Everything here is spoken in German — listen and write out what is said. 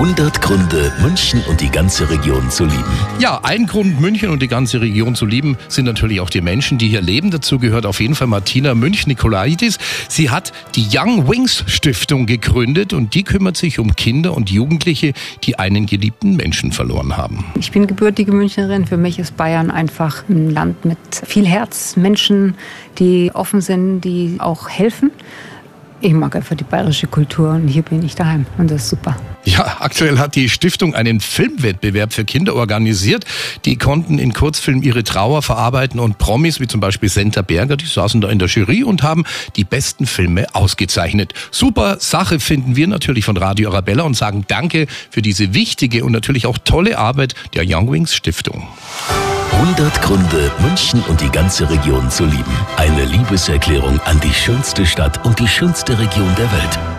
100 Gründe, München und die ganze Region zu lieben. Ja, ein Grund, München und die ganze Region zu lieben, sind natürlich auch die Menschen, die hier leben. Dazu gehört auf jeden Fall Martina Münch-Nikolaidis. Sie hat die Young Wings Stiftung gegründet und die kümmert sich um Kinder und Jugendliche, die einen geliebten Menschen verloren haben. Ich bin gebürtige Münchnerin. Für mich ist Bayern einfach ein Land mit viel Herz, Menschen, die offen sind, die auch helfen. Ich mag einfach die bayerische Kultur und hier bin ich daheim und das ist super. Ja, aktuell hat die Stiftung einen Filmwettbewerb für Kinder organisiert. Die konnten in Kurzfilm ihre Trauer verarbeiten und Promis wie zum Beispiel Senta Berger, die saßen da in der Jury und haben die besten Filme ausgezeichnet. Super Sache finden wir natürlich von Radio Arabella und sagen Danke für diese wichtige und natürlich auch tolle Arbeit der Young Wings Stiftung. 100 Gründe, München und die ganze Region zu lieben. Eine Liebeserklärung an die schönste Stadt und die schönste Region der Welt.